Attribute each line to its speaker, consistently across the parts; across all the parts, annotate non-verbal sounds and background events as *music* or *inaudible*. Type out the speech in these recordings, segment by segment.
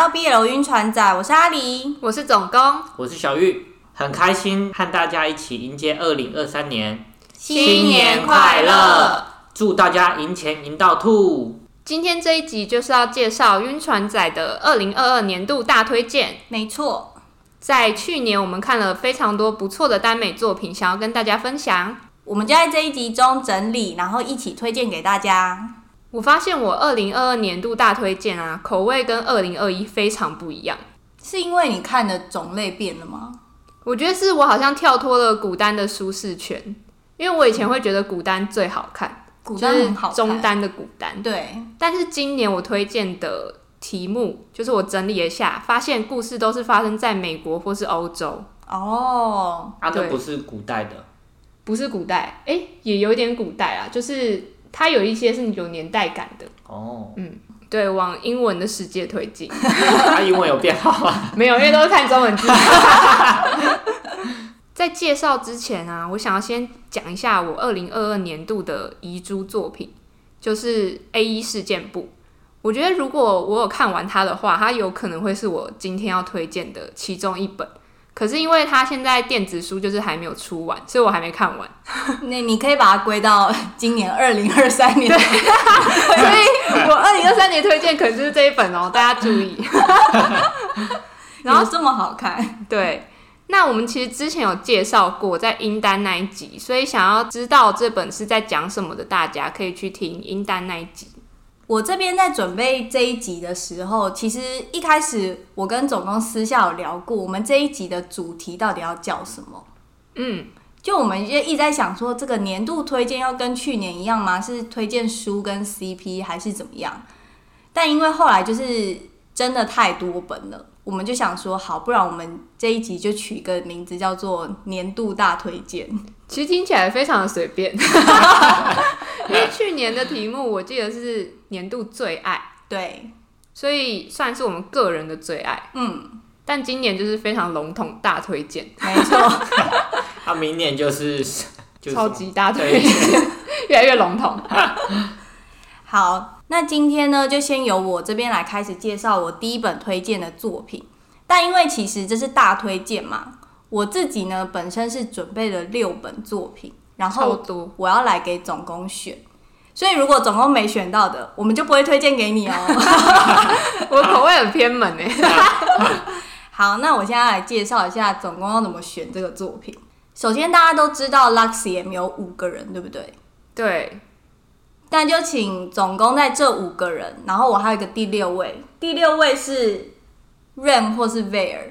Speaker 1: 到 BL 晕船仔，我是阿狸，
Speaker 2: 我是总工，
Speaker 3: 我是小玉，很开心和大家一起迎接二零二三年，
Speaker 1: 新年快乐！
Speaker 3: 祝大家赢钱赢到吐！
Speaker 2: 今天这一集就是要介绍晕船仔的二零二二年度大推荐。
Speaker 1: 没错，
Speaker 2: 在去年我们看了非常多不错的耽美作品，想要跟大家分享，
Speaker 1: 我们就在这一集中整理，然后一起推荐给大家。
Speaker 2: 我发现我二零二二年度大推荐啊，口味跟二零二一非常不一样。
Speaker 1: 是因为你看的种类变了吗？
Speaker 2: 我觉得是我好像跳脱了古丹的舒适圈，因为我以前会觉得古丹最好看，
Speaker 1: 古耽很好看，
Speaker 2: 就是中单的古丹。
Speaker 1: 对，
Speaker 2: 但是今年我推荐的题目，就是我整理一下，发现故事都是发生在美国或是欧洲。
Speaker 1: 哦，
Speaker 3: 啊，这不是古代的，
Speaker 2: 不是古代，哎、欸，也有点古代啊，就是。它有一些是有年代感的
Speaker 3: 哦，
Speaker 2: 嗯，对，往英文的世界推进。*laughs*
Speaker 3: 它英文有变好吗？*laughs*
Speaker 2: 没有，因为都是看中文字。*laughs* 在介绍之前啊，我想要先讲一下我二零二二年度的遗珠作品，就是 A.E 事件簿。我觉得如果我有看完它的话，它有可能会是我今天要推荐的其中一本。可是因为它现在电子书就是还没有出完，所以我还没看完。*laughs*
Speaker 1: 那你可以把它归到今年二零二三年。
Speaker 2: 对，*laughs* 所以我二零二三年推荐可能就是这一本哦，大家注意。*laughs*
Speaker 1: 然后这么好看，
Speaker 2: 对。那我们其实之前有介绍过在英丹那一集，所以想要知道这本是在讲什么的，大家可以去听英丹那一集。
Speaker 1: 我这边在准备这一集的时候，其实一开始我跟总工私下有聊过，我们这一集的主题到底要叫什么？
Speaker 2: 嗯，
Speaker 1: 就我们就一直在想说，这个年度推荐要跟去年一样吗？是推荐书跟 CP 还是怎么样？但因为后来就是真的太多本了，我们就想说，好，不然我们这一集就取一个名字叫做年度大推荐。
Speaker 2: 其实听起来非常的随便。*laughs* 因为去年的题目我记得是年度最爱，
Speaker 1: 对，
Speaker 2: 所以算是我们个人的最爱。
Speaker 1: 嗯，
Speaker 2: 但今年就是非常笼统大推荐，
Speaker 1: 没错。*laughs*
Speaker 3: 他明年就是、就是、
Speaker 2: 超级大推荐，*laughs* 越来越笼统。
Speaker 1: 好，那今天呢，就先由我这边来开始介绍我第一本推荐的作品。但因为其实这是大推荐嘛，我自己呢本身是准备了六本作品。然后我要来给总工选，所以如果总工没选到的，我们就不会推荐给你哦。*laughs* *laughs*
Speaker 2: 我口味很偏门哎。*laughs*
Speaker 1: 好，那我现在来介绍一下总工要怎么选这个作品。首先，大家都知道 Luxiem 有五个人，对不对？
Speaker 2: 对。
Speaker 1: 但就请总共在这五个人，然后我还有一个第六位，第六位是 REM 或是 Ver，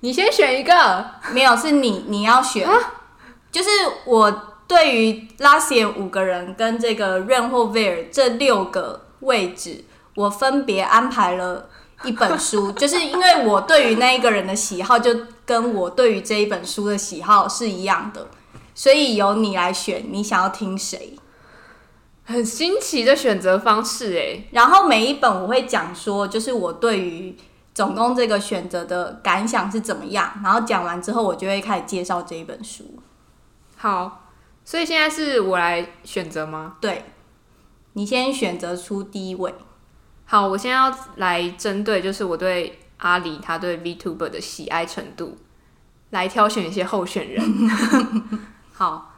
Speaker 2: 你先选一个。
Speaker 1: 没有，是你你要选，啊、就是我。对于拉线五个人跟这个 REM 或 Ver 这六个位置，我分别安排了一本书，*laughs* 就是因为我对于那一个人的喜好，就跟我对于这一本书的喜好是一样的，所以由你来选，你想要听谁？
Speaker 2: 很新奇的选择方式诶。
Speaker 1: 然后每一本我会讲说，就是我对于总共这个选择的感想是怎么样，然后讲完之后，我就会开始介绍这一本书。
Speaker 2: 好。所以现在是我来选择吗？
Speaker 1: 对，你先选择出第一位。
Speaker 2: 好，我现在要来针对就是我对阿里他对 VTuber 的喜爱程度来挑选一些候选人。*laughs* 好，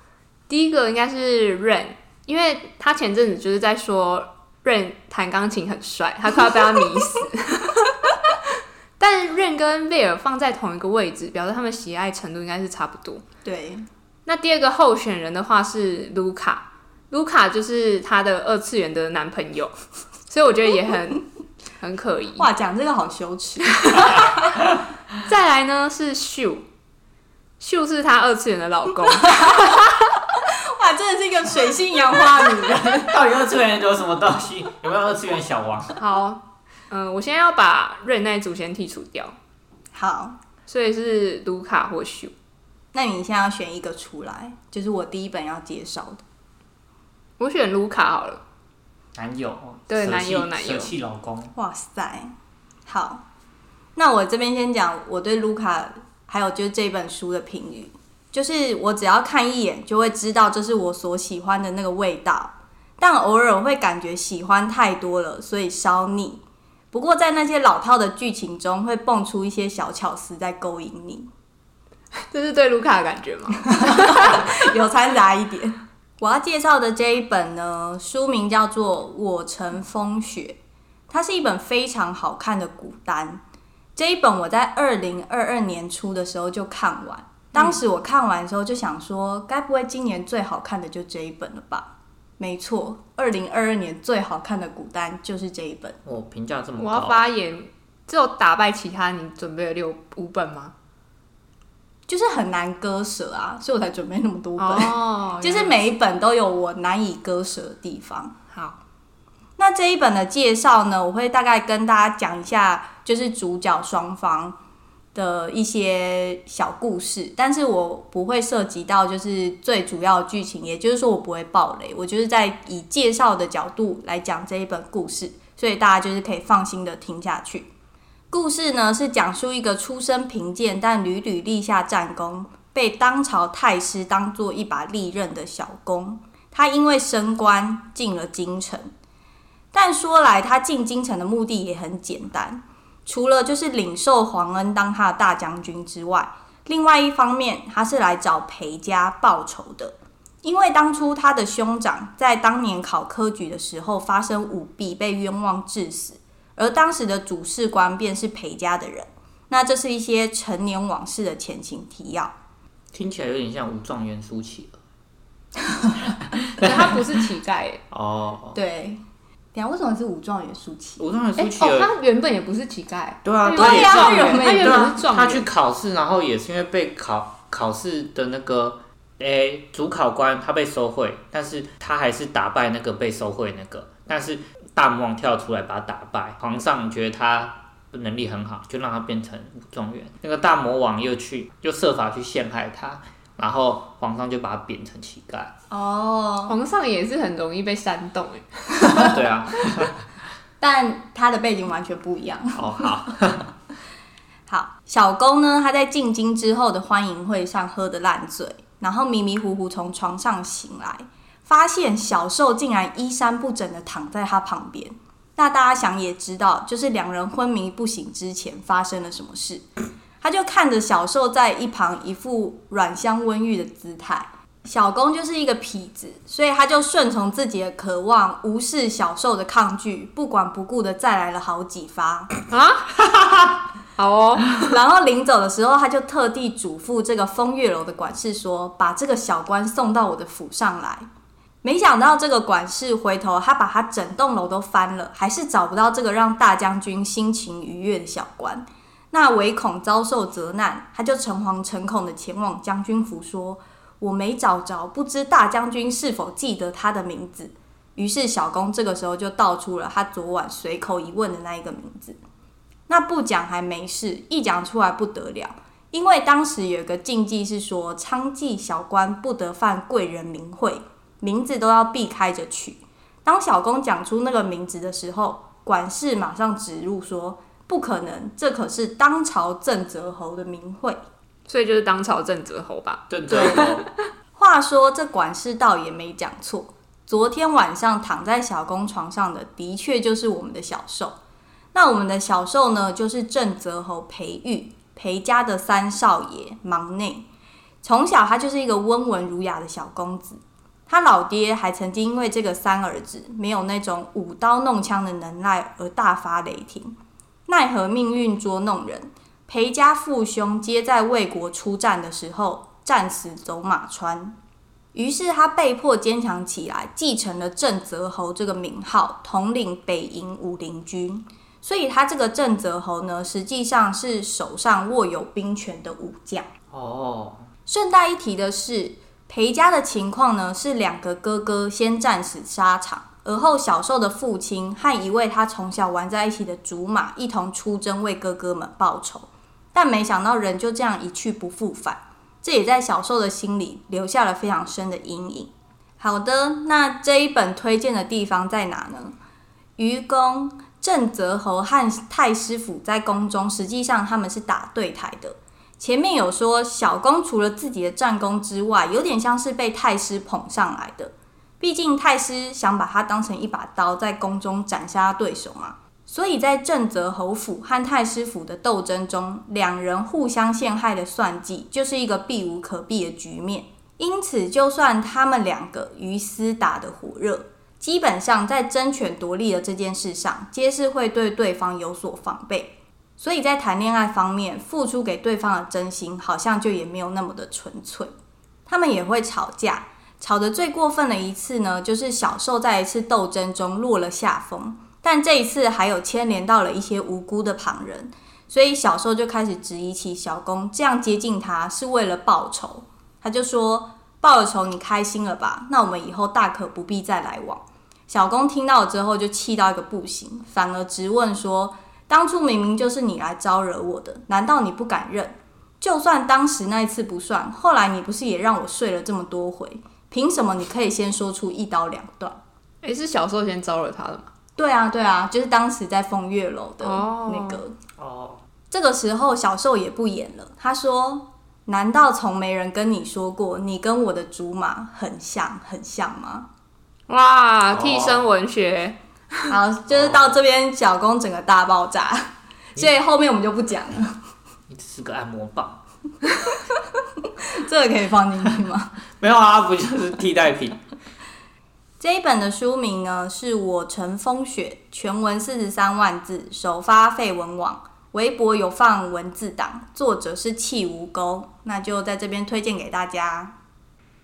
Speaker 2: 第一个应该是 Ren，因为他前阵子就是在说 Ren 弹钢琴很帅，他快要被他迷死。但 Ren 跟 Ver 放在同一个位置，表示他们喜爱程度应该是差不多。
Speaker 1: 对。
Speaker 2: 那第二个候选人的话是卢卡，卢卡就是他的二次元的男朋友，*laughs* 所以我觉得也很很可疑。
Speaker 1: 哇，讲这个好羞耻。*laughs*
Speaker 2: 再来呢是秀，秀是他二次元的老公。*laughs*
Speaker 1: 哇，真的是一个水性杨花女人。*laughs*
Speaker 3: 到底二次元有什么东西？有没有二次元小王？*laughs*
Speaker 2: 好，嗯，我现在要把瑞那一组先剔除掉。
Speaker 1: 好，
Speaker 2: 所以是卢卡或秀。
Speaker 1: 那你现在要选一个出来，就是我第一本要介绍的。
Speaker 2: 我选卢卡好了。
Speaker 3: 男友，
Speaker 2: 对，男友，男友，
Speaker 3: 舍弃老公。
Speaker 1: 哇塞，好。那我这边先讲我对卢卡还有就是这本书的评语，就是我只要看一眼就会知道这是我所喜欢的那个味道，但偶尔会感觉喜欢太多了，所以稍腻。不过在那些老套的剧情中，会蹦出一些小巧思在勾引你。*laughs*
Speaker 2: 这是对卢卡的感觉吗？*laughs*
Speaker 1: 有掺杂一点。我要介绍的这一本呢，书名叫做《我乘风雪》，它是一本非常好看的古单。这一本我在二零二二年初的时候就看完，当时我看完的时候就想说，该不会今年最好看的就这一本了吧？没错，二零二二年最好看的古单就是这一本。
Speaker 3: 我，评价这么高。
Speaker 2: 我要发言，只有打败其他，你准备了六五本吗？
Speaker 1: 就是很难割舍啊，所以我才准备那么多本。
Speaker 2: 哦，*laughs*
Speaker 1: 就是每一本都有我难以割舍的地方。
Speaker 2: 好，
Speaker 1: 那这一本的介绍呢，我会大概跟大家讲一下，就是主角双方的一些小故事，但是我不会涉及到就是最主要剧情，也就是说我不会爆雷，我就是在以介绍的角度来讲这一本故事，所以大家就是可以放心的听下去。故事呢是讲述一个出身贫贱但屡屡立下战功，被当朝太师当做一把利刃的小公，他因为升官进了京城，但说来他进京城的目的也很简单。除了就是领受皇恩当他的大将军之外，另外一方面他是来找裴家报仇的。因为当初他的兄长在当年考科举的时候发生舞弊，被冤枉致死，而当时的主事官便是裴家的人。那这是一些陈年往事的前情提要，
Speaker 3: 听起来有点像武状元苏乞儿，*laughs*
Speaker 2: 他不是乞丐
Speaker 3: 哦，
Speaker 1: 对。为什么是武状元苏乞？
Speaker 3: 武状元苏乞
Speaker 2: 哦，他原本也不是乞丐。
Speaker 3: 对啊，
Speaker 1: 对啊，他原本
Speaker 2: 他原本是状元。
Speaker 3: 他去考试，然后也是因为被考考试的那个诶主考官他被收贿，但是他还是打败那个被收贿那个，但是大魔王跳出来把他打败，皇上觉得他能力很好，就让他变成武状元。那个大魔王又去又设法去陷害他。然后皇上就把他贬成乞丐。
Speaker 1: 哦，
Speaker 2: 皇上也是很容易被煽动哎。
Speaker 3: 对啊，*laughs*
Speaker 1: 但他的背景完全不一样。
Speaker 3: 哦，好，*laughs*
Speaker 1: 好，小公呢，他在进京之后的欢迎会上喝得烂醉，然后迷迷糊糊从床上醒来，发现小受竟然衣衫不整的躺在他旁边。那大家想也知道，就是两人昏迷不醒之前发生了什么事。他就看着小受在一旁一副软香温玉的姿态，小公就是一个痞子，所以他就顺从自己的渴望，无视小受的抗拒，不管不顾的再来了好几发
Speaker 2: 啊！*laughs* 好哦，
Speaker 1: 然后临走的时候，他就特地嘱咐这个风月楼的管事说：“把这个小官送到我的府上来。”没想到这个管事回头，他把他整栋楼都翻了，还是找不到这个让大将军心情愉悦的小官。那唯恐遭受责难，他就诚惶诚恐的前往将军府，说：“我没找着，不知大将军是否记得他的名字。”于是小公这个时候就道出了他昨晚随口一问的那一个名字。那不讲还没事，一讲出来不得了，因为当时有个禁忌是说，娼妓小官不得犯贵人名讳，名字都要避开着取。当小公讲出那个名字的时候，管事马上指入说。不可能，这可是当朝正泽侯的名讳，
Speaker 2: 所以就是当朝正泽侯吧？
Speaker 3: 正泽侯。
Speaker 1: 话说这管事倒也没讲错，昨天晚上躺在小公床上的，的确就是我们的小受。那我们的小受呢，就是正泽侯裴玉，裴家的三少爷，忙内。从小他就是一个温文儒雅的小公子，他老爹还曾经因为这个三儿子没有那种舞刀弄枪的能耐而大发雷霆。奈何命运捉弄人，裴家父兄皆在魏国出战的时候战死走马川，于是他被迫坚强起来，继承了正泽侯这个名号，统领北营武陵军。所以他这个正泽侯呢，实际上是手上握有兵权的武将。
Speaker 3: 哦，
Speaker 1: 顺带一提的是，裴家的情况呢，是两个哥哥先战死沙场。而后，小受的父亲和一位他从小玩在一起的竹马一同出征，为哥哥们报仇。但没想到人就这样一去不复返，这也在小受的心里留下了非常深的阴影。好的，那这一本推荐的地方在哪呢？愚公、正则侯和太师府在宫中，实际上他们是打对台的。前面有说，小公除了自己的战功之外，有点像是被太师捧上来的。毕竟太师想把他当成一把刀，在宫中斩杀对手嘛，所以在正则侯府和太师府的斗争中，两人互相陷害的算计，就是一个避无可避的局面。因此，就算他们两个鱼厮打得火热，基本上在争权夺利的这件事上，皆是会对对方有所防备。所以在谈恋爱方面，付出给对方的真心，好像就也没有那么的纯粹。他们也会吵架，吵得最过分的一次呢，就是小受在一次斗争中落了下风。但这一次还有牵连到了一些无辜的旁人，所以小受就开始质疑起小公这样接近他是为了报仇。他就说：“报了仇，你开心了吧？那我们以后大可不必再来往。”小公听到之后就气到一个不行，反而质问说：“当初明明就是你来招惹我的，难道你不敢认？就算当时那一次不算，后来你不是也让我睡了这么多回？凭什么你可以先说出一刀两断？”
Speaker 2: 诶，是小受先招惹他的吗？
Speaker 1: 对啊，对啊，就是当时在风月楼的那个。哦。Oh. 这个时候小受也不演了，他说：“难道从没人跟你说过，你跟我的竹马很像，很像吗？”
Speaker 2: 哇，替身文学。
Speaker 1: Oh. 好，就是到这边，小公整个大爆炸，oh. 所以后面我们就不讲了。
Speaker 3: 你只是个按摩棒。*laughs*
Speaker 1: 这个可以放进去吗？
Speaker 3: 没有啊，不就是替代品。
Speaker 1: 这一本的书名呢，是我乘风雪，全文四十三万字，首发废文网，微博有放文字档，作者是弃无钩，那就在这边推荐给大家。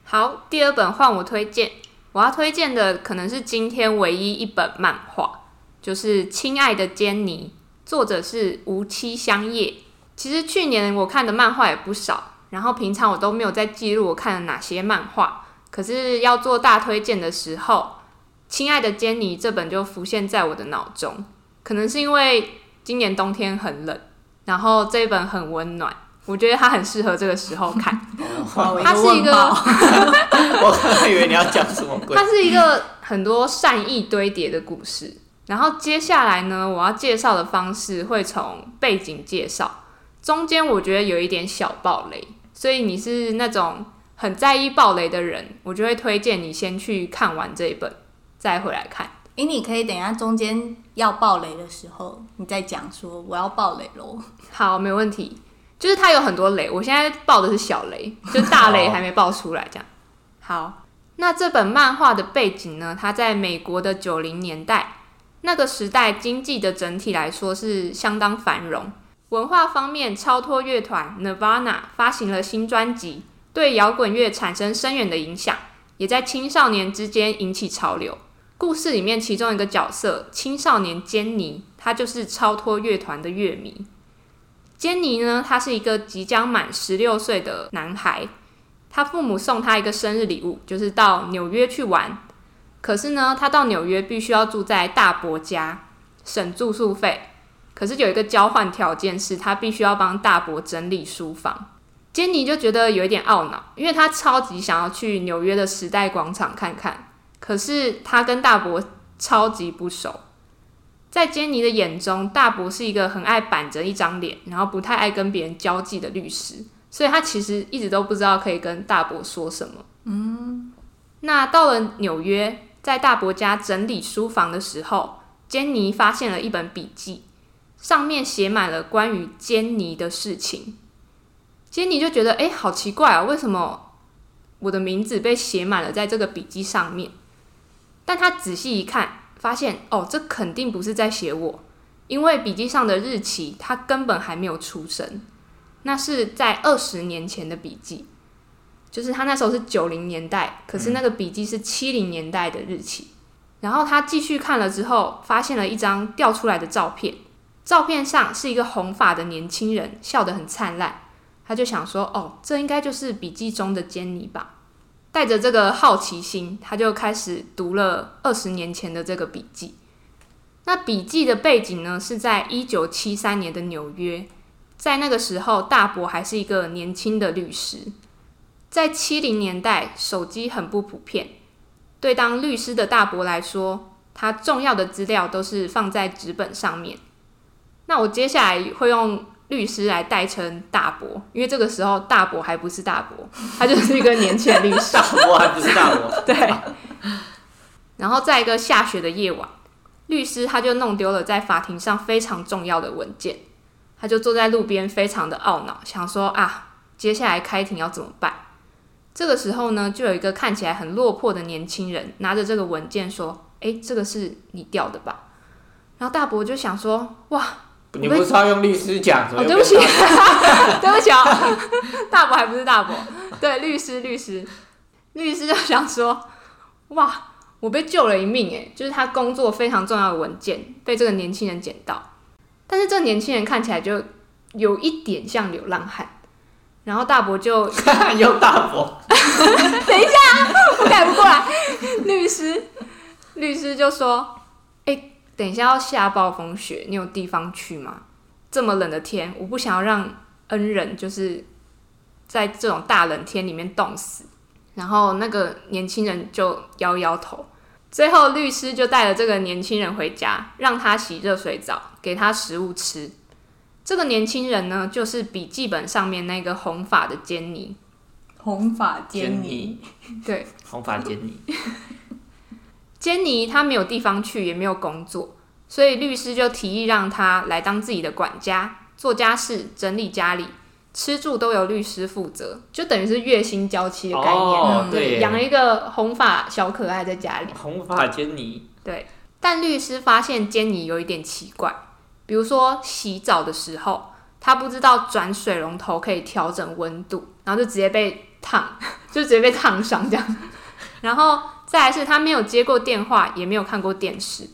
Speaker 2: 好，第二本换我推荐，我要推荐的可能是今天唯一一本漫画，就是《亲爱的坚尼》，作者是吴七香叶。其实去年我看的漫画也不少，然后平常我都没有在记录我看了哪些漫画。可是要做大推荐的时候，《亲爱的坚尼》这本就浮现在我的脑中。可能是因为今年冬天很冷，然后这一本很温暖，我觉得它很适合这个时候看。*laughs* 它是一个，*laughs*
Speaker 3: 我刚刚以为你要讲什么鬼？
Speaker 2: 它是一个很多善意堆叠的故事。然后接下来呢，我要介绍的方式会从背景介绍，中间我觉得有一点小暴雷，所以你是那种。很在意暴雷的人，我就会推荐你先去看完这一本，再回来看。
Speaker 1: 诶、欸，你可以等一下中间要暴雷的时候，你再讲说我要暴雷喽。
Speaker 2: 好，没问题。就是它有很多雷，我现在爆的是小雷，就大雷还没爆出来。这样。好，那这本漫画的背景呢？它在美国的九零年代，那个时代经济的整体来说是相当繁荣。文化方面，超脱乐团 Nirvana 发行了新专辑。对摇滚乐产生深远的影响，也在青少年之间引起潮流。故事里面其中一个角色青少年坚尼，他就是超脱乐团的乐迷。坚尼呢，他是一个即将满十六岁的男孩，他父母送他一个生日礼物，就是到纽约去玩。可是呢，他到纽约必须要住在大伯家，省住宿费。可是有一个交换条件是，他必须要帮大伯整理书房。坚尼就觉得有一点懊恼，因为他超级想要去纽约的时代广场看看，可是他跟大伯超级不熟。在坚尼的眼中，大伯是一个很爱板着一张脸，然后不太爱跟别人交际的律师，所以他其实一直都不知道可以跟大伯说什么。嗯，那到了纽约，在大伯家整理书房的时候，坚尼发现了一本笔记，上面写满了关于坚尼的事情。坚尼就觉得，哎，好奇怪啊，为什么我的名字被写满了在这个笔记上面？但他仔细一看，发现，哦，这肯定不是在写我，因为笔记上的日期他根本还没有出生，那是在二十年前的笔记，就是他那时候是九零年代，可是那个笔记是七零年代的日期。然后他继续看了之后，发现了一张掉出来的照片，照片上是一个红发的年轻人，笑得很灿烂。他就想说：“哦，这应该就是笔记中的坚尼吧？”带着这个好奇心，他就开始读了二十年前的这个笔记。那笔记的背景呢，是在一九七三年的纽约。在那个时候，大伯还是一个年轻的律师。在七零年代，手机很不普遍。对当律师的大伯来说，他重要的资料都是放在纸本上面。那我接下来会用。律师来代称大伯，因为这个时候大伯还不是大伯，他就是一个年轻的律师。
Speaker 3: 大伯还不是大伯。*laughs*
Speaker 2: 对。然后在一个下雪的夜晚，律师他就弄丢了在法庭上非常重要的文件，他就坐在路边，非常的懊恼，想说啊，接下来开庭要怎么办？这个时候呢，就有一个看起来很落魄的年轻人拿着这个文件说：“哎，这个是你掉的吧？”然后大伯就想说：“哇，
Speaker 3: 你不是要用律师讲？
Speaker 2: 哦，对不起，*laughs* 对不起啊，大伯还不是大伯，对，律师，律师，律师就想说：哇，我被救了一命，哎，就是他工作非常重要的文件被这个年轻人捡到，但是这个年轻人看起来就有一点像流浪汉。”然后大伯就 *laughs*
Speaker 3: 有大伯，*laughs*
Speaker 2: 等一下，我改不过来。律师，律师就说：“哎，等一下要下暴风雪，你有地方去吗？这么冷的天，我不想要让恩人就是在这种大冷天里面冻死。”然后那个年轻人就摇摇头。最后，律师就带了这个年轻人回家，让他洗热水澡，给他食物吃。这个年轻人呢，就是笔记本上面那个红发的坚尼。
Speaker 1: 红发坚尼，
Speaker 2: 对，
Speaker 3: 红发坚尼。
Speaker 2: 坚尼他没有地方去，也没有工作，所以律师就提议让他来当自己的管家，做家事、整理家里，吃住都由律师负责，就等于是月薪娇妻的概念。
Speaker 3: 哦，
Speaker 2: 对，养了一个红发小可爱在家里。
Speaker 3: 红发坚尼。
Speaker 2: 对，但律师发现坚尼有一点奇怪。比如说洗澡的时候，他不知道转水龙头可以调整温度，然后就直接被烫，*laughs* 就直接被烫伤这样。然后再来是他没有接过电话，也没有看过电视，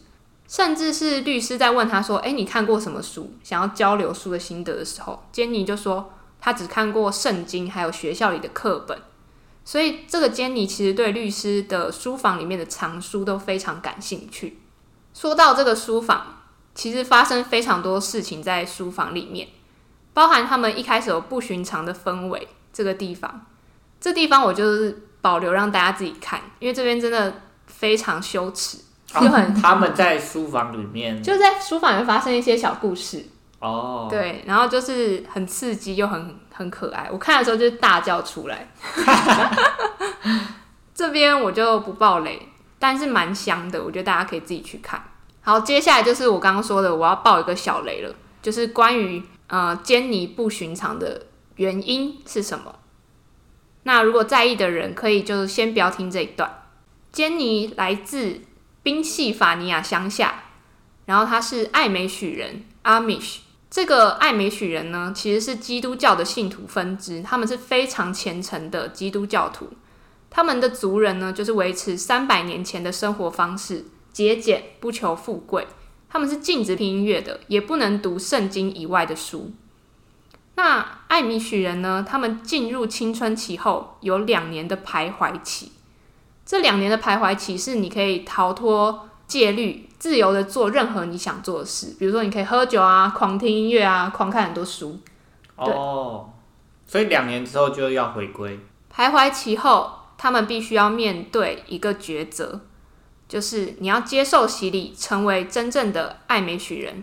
Speaker 2: 甚至是律师在问他说：“诶，你看过什么书？想要交流书的心得的时候，坚尼就说他只看过圣经，还有学校里的课本。所以这个坚尼其实对律师的书房里面的藏书都非常感兴趣。说到这个书房。其实发生非常多事情在书房里面，包含他们一开始有不寻常的氛围。这个地方，这地方我就是保留让大家自己看，因为这边真的非常羞耻，就很、
Speaker 3: 啊、他们在书房里面，
Speaker 2: 就在书房里面发生一些小故事
Speaker 3: 哦，
Speaker 2: 对，然后就是很刺激又很很可爱，我看的时候就是大叫出来。*laughs* 这边我就不爆雷，但是蛮香的，我觉得大家可以自己去看。好，接下来就是我刚刚说的，我要爆一个小雷了，就是关于呃坚尼不寻常的原因是什么？那如果在意的人，可以就先不要听这一段。坚尼来自宾夕法尼亚乡下，然后他是爱美许人 （Amish）。这个爱美许人呢，其实是基督教的信徒分支，他们是非常虔诚的基督教徒。他们的族人呢，就是维持三百年前的生活方式。节俭不求富贵，他们是禁止听音乐的，也不能读圣经以外的书。那艾米许人呢？他们进入青春期后有两年的徘徊期，这两年的徘徊期是你可以逃脱戒律，自由的做任何你想做的事。比如说，你可以喝酒啊，狂听音乐啊，狂看很多书。
Speaker 3: 哦，所以两年之后就要回归。
Speaker 2: 徘徊期后，他们必须要面对一个抉择。就是你要接受洗礼，成为真正的爱美许人，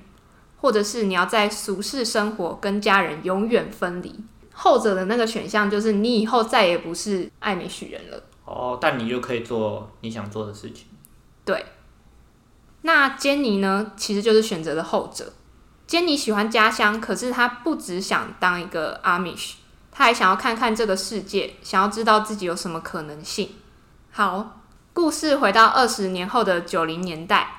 Speaker 2: 或者是你要在俗世生活跟家人永远分离。后者的那个选项就是你以后再也不是爱美许人了。
Speaker 3: 哦，但你就可以做你想做的事情。
Speaker 2: 对。那坚尼呢？其实就是选择了后者。坚尼喜欢家乡，可是他不只想当一个阿米什，他还想要看看这个世界，想要知道自己有什么可能性。好。故事回到二十年后的九零年代，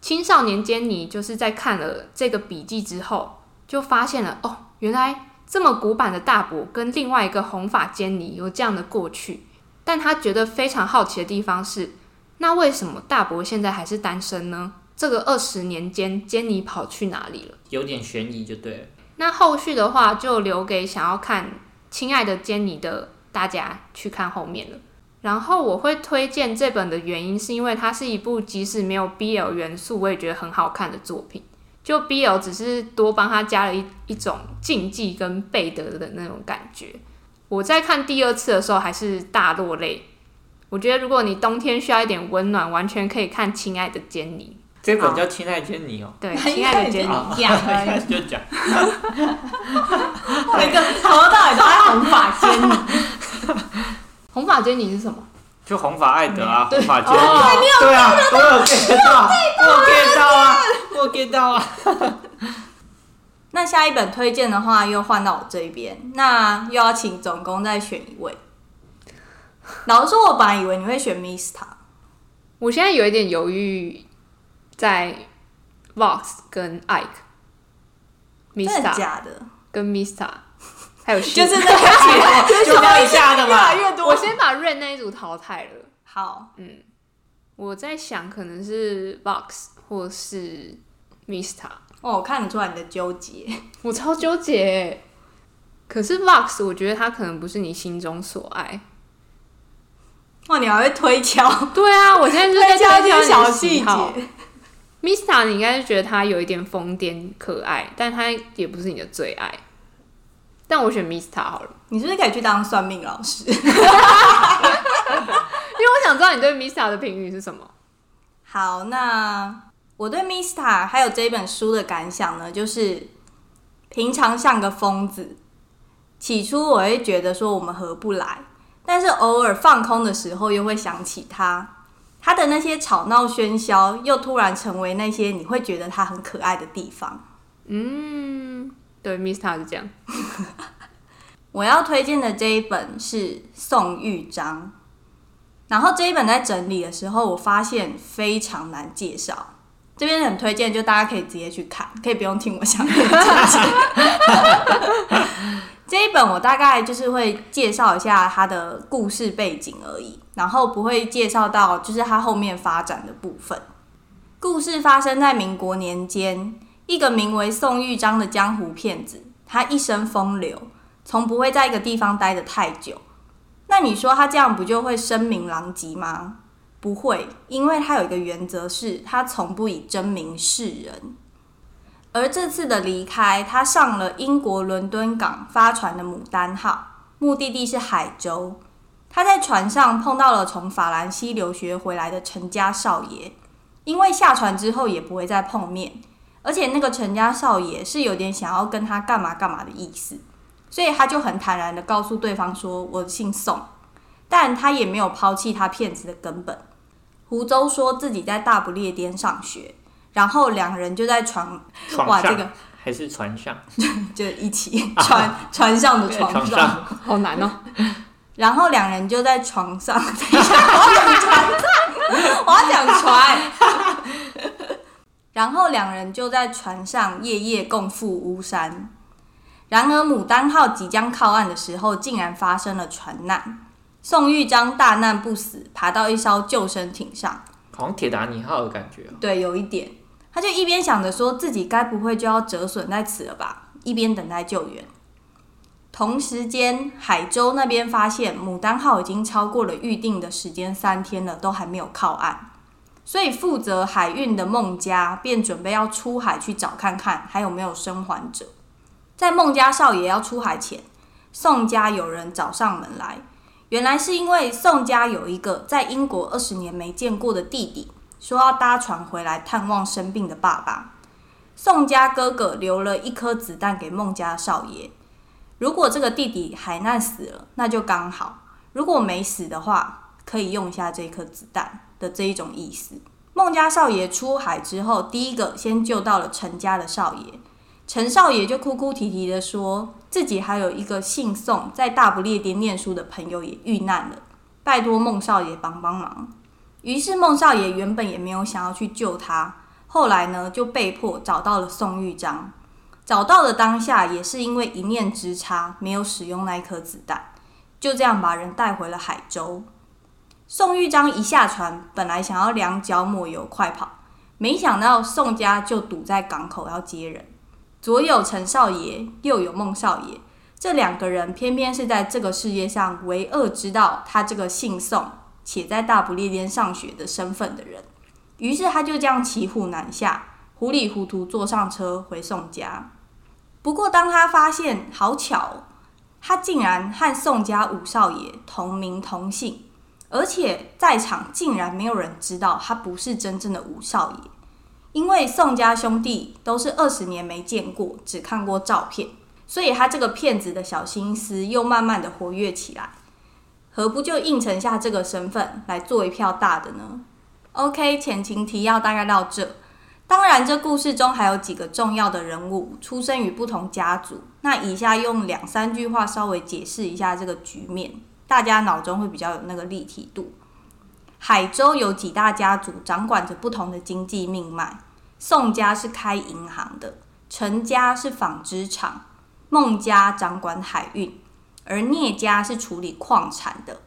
Speaker 2: 青少年坚尼就是在看了这个笔记之后，就发现了哦，原来这么古板的大伯跟另外一个红发坚尼有这样的过去。但他觉得非常好奇的地方是，那为什么大伯现在还是单身呢？这个二十年间，坚尼跑去哪里了？
Speaker 3: 有点悬疑就对了。
Speaker 2: 那后续的话，就留给想要看《亲爱的坚尼》的大家去看后面了。然后我会推荐这本的原因，是因为它是一部即使没有 BL 元素，我也觉得很好看的作品。就 BL 只是多帮他加了一一种禁忌跟背德的那种感觉。我在看第二次的时候还是大落泪。我觉得如果你冬天需要一点温暖，完全可以看《亲爱的坚尼》。
Speaker 3: 这本叫《亲爱的坚尼》哦。
Speaker 2: 对，《亲爱的坚尼》*laughs*
Speaker 1: 讲 *laughs*
Speaker 3: 就讲。*laughs*
Speaker 1: 每个从头到尾都在红发坚尼。
Speaker 2: 红发坚尼是什么？
Speaker 3: 就红发艾德啊，红发坚
Speaker 2: 尼，
Speaker 3: 对啊，我有 get 到，我有 get 到啊，我有 get 到啊。
Speaker 1: 那下一本推荐的话，又换到我这边，那又要请总工再选一位。老实说，我本来以为你会选 Mista，
Speaker 2: 我现在有一点犹豫，在 Vox 跟 Ike。
Speaker 1: 真的假的？
Speaker 2: 跟 Mista，还有
Speaker 1: 就是那个 *laughs*
Speaker 3: 就聊一下的嘛。
Speaker 1: 越多。
Speaker 2: 我先把 Ren 那一组淘汰了。
Speaker 1: 好，
Speaker 2: 嗯，我在想可能是 Box 或是 Mista。
Speaker 1: 哦，我看得出来你的纠结，*laughs*
Speaker 2: 我超纠结。可是 Vox，我觉得他可能不是你心中所爱。
Speaker 1: 哇，你还会推敲？*laughs*
Speaker 2: 对啊，我现在就在
Speaker 1: 推敲
Speaker 2: 小
Speaker 1: 细节。
Speaker 2: Mista，你应该是觉得他有一点疯癫可爱，但他也不是你的最爱。但我选 Mista 好了。
Speaker 1: 你是不是可以去当算命老师？*laughs* *laughs*
Speaker 2: 因为我想知道你对 Mista 的评语是什么。
Speaker 1: 好，那我对 Mista 还有这一本书的感想呢，就是平常像个疯子。起初我会觉得说我们合不来，但是偶尔放空的时候又会想起他。他的那些吵闹喧嚣，又突然成为那些你会觉得他很可爱的地方。
Speaker 2: 嗯，对，Mista 是这样。*laughs*
Speaker 1: 我要推荐的这一本是宋玉章，然后这一本在整理的时候，我发现非常难介绍。这边很推荐，就大家可以直接去看，可以不用听我详细讲解。*laughs* 这一本我大概就是会介绍一下它的故事背景而已，然后不会介绍到就是它后面发展的部分。故事发生在民国年间，一个名为宋玉章的江湖骗子，他一生风流，从不会在一个地方待得太久。那你说他这样不就会声名狼藉吗？不会，因为他有一个原则是，他从不以真名示人。而这次的离开，他上了英国伦敦港发船的牡丹号，目的地是海州。他在船上碰到了从法兰西留学回来的陈家少爷，因为下船之后也不会再碰面，而且那个陈家少爷是有点想要跟他干嘛干嘛的意思，所以他就很坦然的告诉对方说：“我姓宋。”但他也没有抛弃他骗子的根本。湖州说自己在大不列颠上学。然后两人就在床，
Speaker 3: 床
Speaker 1: 哇，这个
Speaker 3: 还是船上，*laughs*
Speaker 1: 就一起船、啊、船上的床上，
Speaker 3: 床上
Speaker 2: 好难哦。
Speaker 1: 然后两人就在床上，*laughs* 等一下，我要讲船上，我要讲船。然后两人就在船上夜夜共赴巫山。然而牡丹号即将靠岸的时候，竟然发生了船难。宋玉章大难不死，爬到一艘救生艇上，
Speaker 3: 好像铁达尼号的感觉、哦。
Speaker 1: 对，有一点。他就一边想着说自己该不会就要折损在此了吧，一边等待救援。同时间，海州那边发现牡丹号已经超过了预定的时间三天了，都还没有靠岸。所以负责海运的孟家便准备要出海去找看看还有没有生还者。在孟家少爷要出海前，宋家有人找上门来，原来是因为宋家有一个在英国二十年没见过的弟弟。说要搭船回来探望生病的爸爸。宋家哥哥留了一颗子弹给孟家少爷，如果这个弟弟海难死了，那就刚好；如果没死的话，可以用一下这颗子弹的这一种意思。孟家少爷出海之后，第一个先救到了陈家的少爷，陈少爷就哭哭啼啼的说自己还有一个姓宋在大不列颠念书的朋友也遇难了，拜托孟少爷帮帮忙。于是孟少爷原本也没有想要去救他，后来呢就被迫找到了宋玉章。找到的当下也是因为一念之差，没有使用那一颗子弹，就这样把人带回了海州。宋玉章一下船，本来想要两脚抹油快跑，没想到宋家就堵在港口要接人。左有陈少爷，右有孟少爷，这两个人偏偏是在这个世界上唯二知道他这个姓宋。且在大不列颠上学的身份的人，于是他就这样骑虎难下，糊里糊涂坐上车回宋家。不过，当他发现好巧，他竟然和宋家五少爷同名同姓，而且在场竟然没有人知道他不是真正的吴少爷，因为宋家兄弟都是二十年没见过，只看过照片，所以他这个骗子的小心思又慢慢的活跃起来。何不就应承下这个身份来做一票大的呢？OK，前情提要大概到这。当然，这故事中还有几个重要的人物出生于不同家族。那以下用两三句话稍微解释一下这个局面，大家脑中会比较有那个立体度。海州有几大家族掌管着不同的经济命脉。宋家是开银行的，陈家是纺织厂，孟家掌管海运，而聂家是处理矿产的。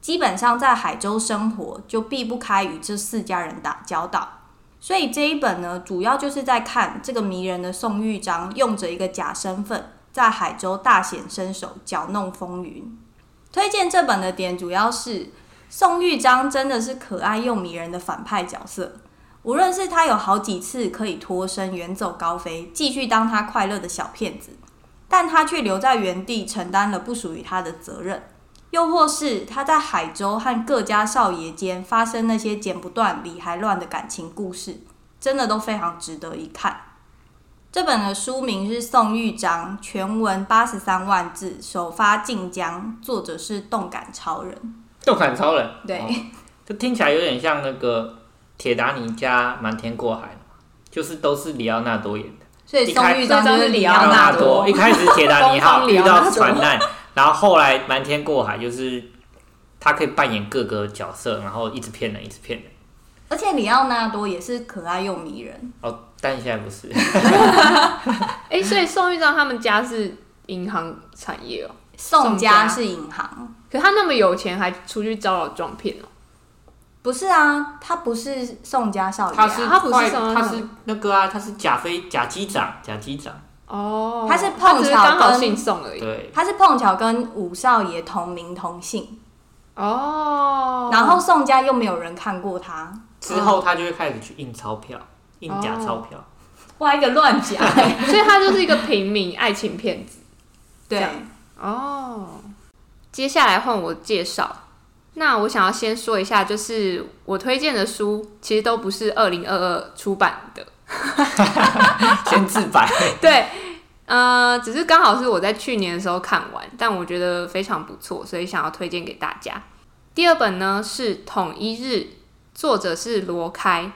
Speaker 1: 基本上在海州生活，就避不开与这四家人打交道。所以这一本呢，主要就是在看这个迷人的宋玉章，用着一个假身份，在海州大显身手，搅弄风云。推荐这本的点，主要是宋玉章真的是可爱又迷人的反派角色。无论是他有好几次可以脱身远走高飞，继续当他快乐的小骗子，但他却留在原地承担了不属于他的责任。又或是他在海州和各家少爷间发生那些剪不断理还乱的感情故事，真的都非常值得一看。这本的书名是《宋玉章》，全文八十三万字，首发晋江，作者是动感超人。
Speaker 3: 动感超人，
Speaker 1: 对，
Speaker 3: 哦，这听起来有点像那个铁达尼加瞒天过海，就是都是李奥纳多演的。
Speaker 1: 所以宋玉章就是李奥纳多。
Speaker 3: 一开始铁达尼号 *laughs* 遇到船难。然后后来瞒天过海，就是他可以扮演各个角色，然后一直骗人，一直骗人。
Speaker 1: 而且李奥纳多也是可爱又迷人
Speaker 3: 哦，但现在不是。*laughs*
Speaker 2: 哎，所以宋玉章他们家是银行产业哦。
Speaker 1: 宋家是银行，
Speaker 2: 可他那么有钱，还出去招摇撞骗哦？
Speaker 1: 不是啊，他不是宋家少爷，
Speaker 3: 他是
Speaker 2: 他不是
Speaker 3: 他是那个啊，他是贾飞假机长，假机长。
Speaker 2: 哦，
Speaker 1: 他是碰巧
Speaker 2: 刚好姓宋而已。
Speaker 3: 对，
Speaker 1: 他是碰巧跟五少爷同名同姓。
Speaker 2: 哦，
Speaker 1: 然后宋家又没有人看过他，
Speaker 3: 之后他就会开始去印钞票，印假钞票，
Speaker 1: 哇一个乱讲，*laughs*
Speaker 2: 所以他就是一个平民爱情骗子。
Speaker 1: 对，
Speaker 2: 哦，接下来换我介绍。那我想要先说一下，就是我推荐的书其实都不是二零二二出版的。*laughs*
Speaker 3: 先自白。*laughs*
Speaker 2: 对，呃，只是刚好是我在去年的时候看完，但我觉得非常不错，所以想要推荐给大家。第二本呢是《统一日》，作者是罗开。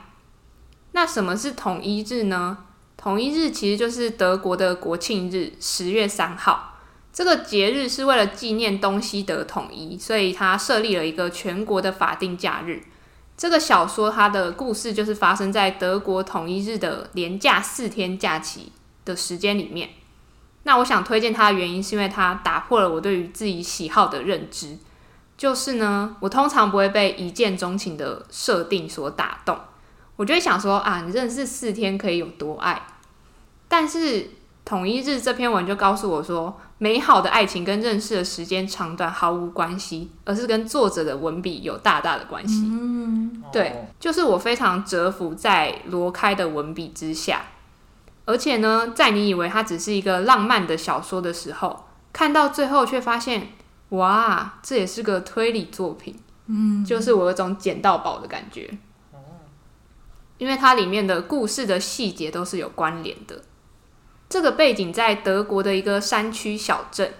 Speaker 2: 那什么是统一日呢？统一日其实就是德国的国庆日，十月三号。这个节日是为了纪念东西德统一，所以他设立了一个全国的法定假日。这个小说它的故事就是发生在德国统一日的连假四天假期的时间里面。那我想推荐它的原因是因为它打破了我对于自己喜好的认知，就是呢，我通常不会被一见钟情的设定所打动，我就会想说啊，你认识四天可以有多爱？但是统一日这篇文就告诉我说，美好的爱情跟认识的时间长短毫无关系，而是跟作者的文笔有大大的关系。
Speaker 1: 嗯，
Speaker 2: 对，就是我非常折服在罗开的文笔之下，而且呢，在你以为它只是一个浪漫的小说的时候，看到最后却发现，哇，这也是个推理作品。嗯，就是我有种捡到宝的感觉。因为它里面的故事的细节都是有关联的。这个背景在德国的一个山区小镇，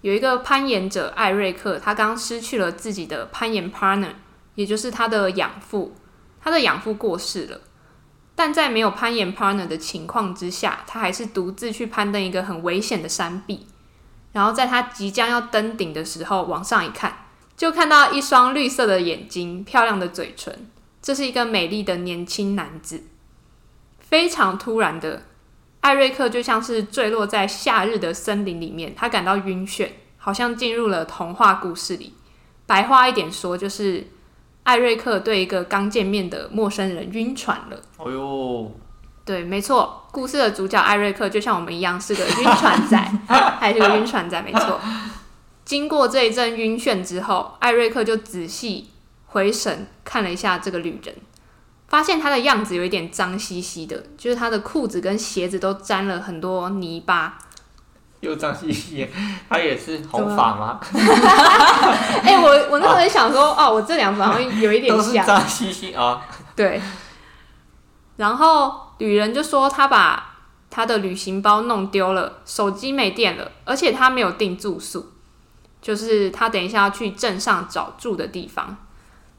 Speaker 2: 有一个攀岩者艾瑞克，他刚失去了自己的攀岩 partner，也就是他的养父。他的养父过世了，但在没有攀岩 partner 的情况之下，他还是独自去攀登一个很危险的山壁。然后在他即将要登顶的时候，往上一看，就看到一双绿色的眼睛，漂亮的嘴唇，这是一个美丽的年轻男子。非常突然的。艾瑞克就像是坠落在夏日的森林里面，他感到晕眩，好像进入了童话故事里。白话一点说，就是艾瑞克对一个刚见面的陌生人晕船了。
Speaker 3: 哎呦，
Speaker 2: 对，没错，故事的主角艾瑞克就像我们一样是个晕船仔，*laughs* 还是个晕船仔，没错。经过这一阵晕眩之后，艾瑞克就仔细回神看了一下这个旅人。发现他的样子有一点脏兮兮的，就是他的裤子跟鞋子都沾了很多泥巴，
Speaker 3: 又脏兮兮。他也是红发吗？*laughs*
Speaker 2: 哎、欸，我我那时候也想说，啊、哦，我这两个好像有一点像，
Speaker 3: 脏兮兮啊。
Speaker 2: 对。然后旅人就说，他把他的旅行包弄丢了，手机没电了，而且他没有订住宿。就是他等一下要去镇上找住的地方。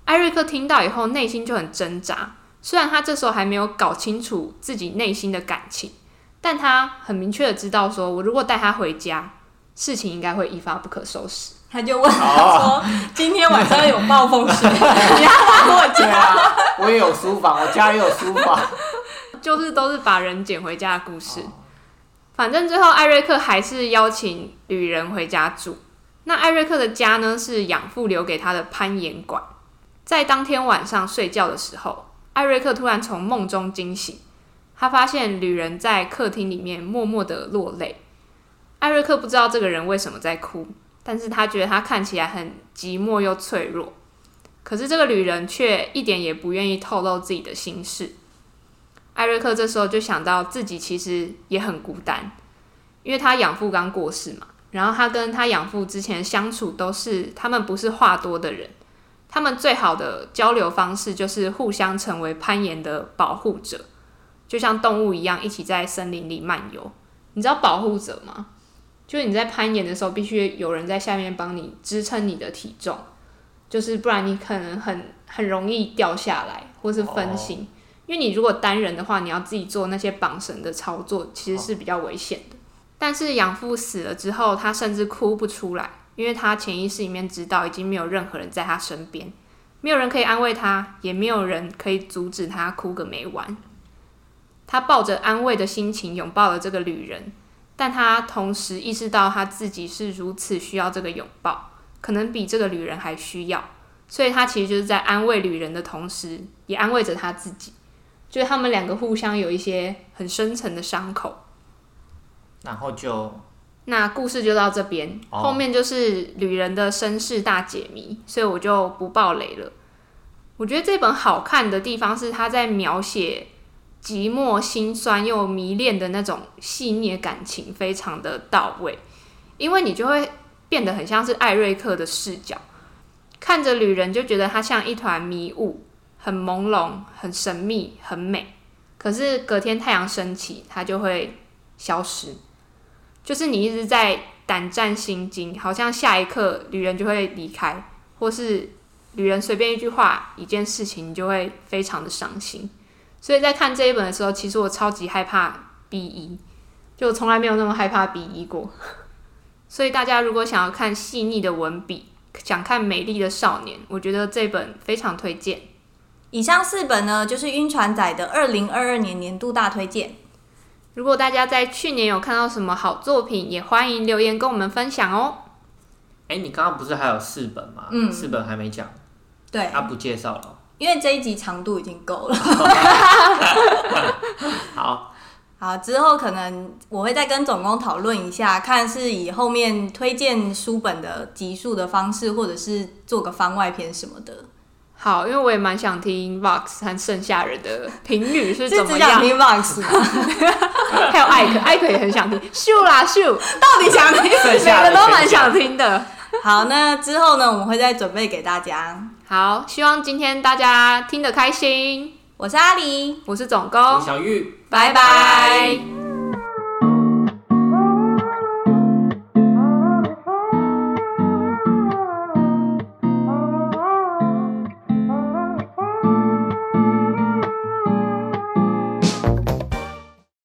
Speaker 2: 艾瑞克听到以后，内心就很挣扎。虽然他这时候还没有搞清楚自己内心的感情，但他很明确的知道，说我如果带他回家，事情应该会一发不可收拾。
Speaker 1: 他就问他说：“ oh. 今天晚上有暴风雪，*laughs* 你要来我家？”
Speaker 3: 啊，我也有书房，我家也有书房，*laughs*
Speaker 2: 就是都是把人捡回家的故事。Oh. 反正最后艾瑞克还是邀请旅人回家住。那艾瑞克的家呢，是养父留给他的攀岩馆。在当天晚上睡觉的时候，艾瑞克突然从梦中惊醒，他发现旅人在客厅里面默默的落泪。艾瑞克不知道这个人为什么在哭。但是他觉得他看起来很寂寞又脆弱，可是这个旅人却一点也不愿意透露自己的心事。艾瑞克这时候就想到自己其实也很孤单，因为他养父刚过世嘛，然后他跟他养父之前相处都是他们不是话多的人，他们最好的交流方式就是互相成为攀岩的保护者，就像动物一样一起在森林里漫游。你知道保护者吗？就是你在攀岩的时候，必须有人在下面帮你支撑你的体重，就是不然你可能很很容易掉下来，或是分心。因为你如果单人的话，你要自己做那些绑绳的操作，其实是比较危险的。但是养父死了之后，他甚至哭不出来，因为他潜意识里面知道已经没有任何人在他身边，没有人可以安慰他，也没有人可以阻止他哭个没完。他抱着安慰的心情拥抱了这个旅人。但他同时意识到他自己是如此需要这个拥抱，可能比这个旅人还需要，所以他其实就是在安慰旅人的同时，也安慰着他自己，就是他们两个互相有一些很深层的伤口。
Speaker 3: 然后就，
Speaker 2: 那故事就到这边，哦，后面就是旅人的身世大解谜，所以我就不爆雷了。我觉得这本好看的地方是他在描写。寂寞、心酸又迷恋的那种细腻感情，非常的到位。因为你就会变得很像是艾瑞克的视角，看着旅人就觉得他像一团迷雾，很朦胧、很神秘、很美。可是隔天太阳升起，它就会消失。就是你一直在胆战心惊，好像下一刻旅人就会离开，或是旅人随便一句话、一件事情，你就会非常的伤心。所以在看这一本的时候，其实我超级害怕 BE，就从来没有那么害怕 BE 过。所以大家如果想要看细腻的文笔，想看美丽的少年，我觉得这本非常推荐。
Speaker 1: 以上四本呢，就是晕船仔的二零二二年年度大推荐。
Speaker 2: 如果大家在去年有看到什么好作品，也欢迎留言跟我们分享哦。
Speaker 3: 哎、欸，你刚刚不是还有四本吗？
Speaker 1: 嗯，
Speaker 3: 四本还没讲。
Speaker 1: 对，
Speaker 3: 他不介绍了。
Speaker 1: 因为这一集长度已经够了 *laughs*
Speaker 3: 好，
Speaker 1: 好，之后可能我会再跟总工讨论一下，看是以后面推荐书本的集数的方式，或者是做个番外篇什么的。
Speaker 2: 好，因为我也蛮想听 Vox 和剩下人的评语是怎么 *laughs* 样。
Speaker 1: 只想听 Vox *laughs*
Speaker 2: 还有艾克，艾克也很想听。秀啦秀，
Speaker 1: 到底想听？每
Speaker 2: 个都蛮想听的。
Speaker 1: 好，那之后呢，我们会再准备给大家。
Speaker 2: 好，希望今天大家听得开心。
Speaker 1: 我是阿狸，
Speaker 2: 我是总工，
Speaker 3: 小玉，
Speaker 2: 拜拜。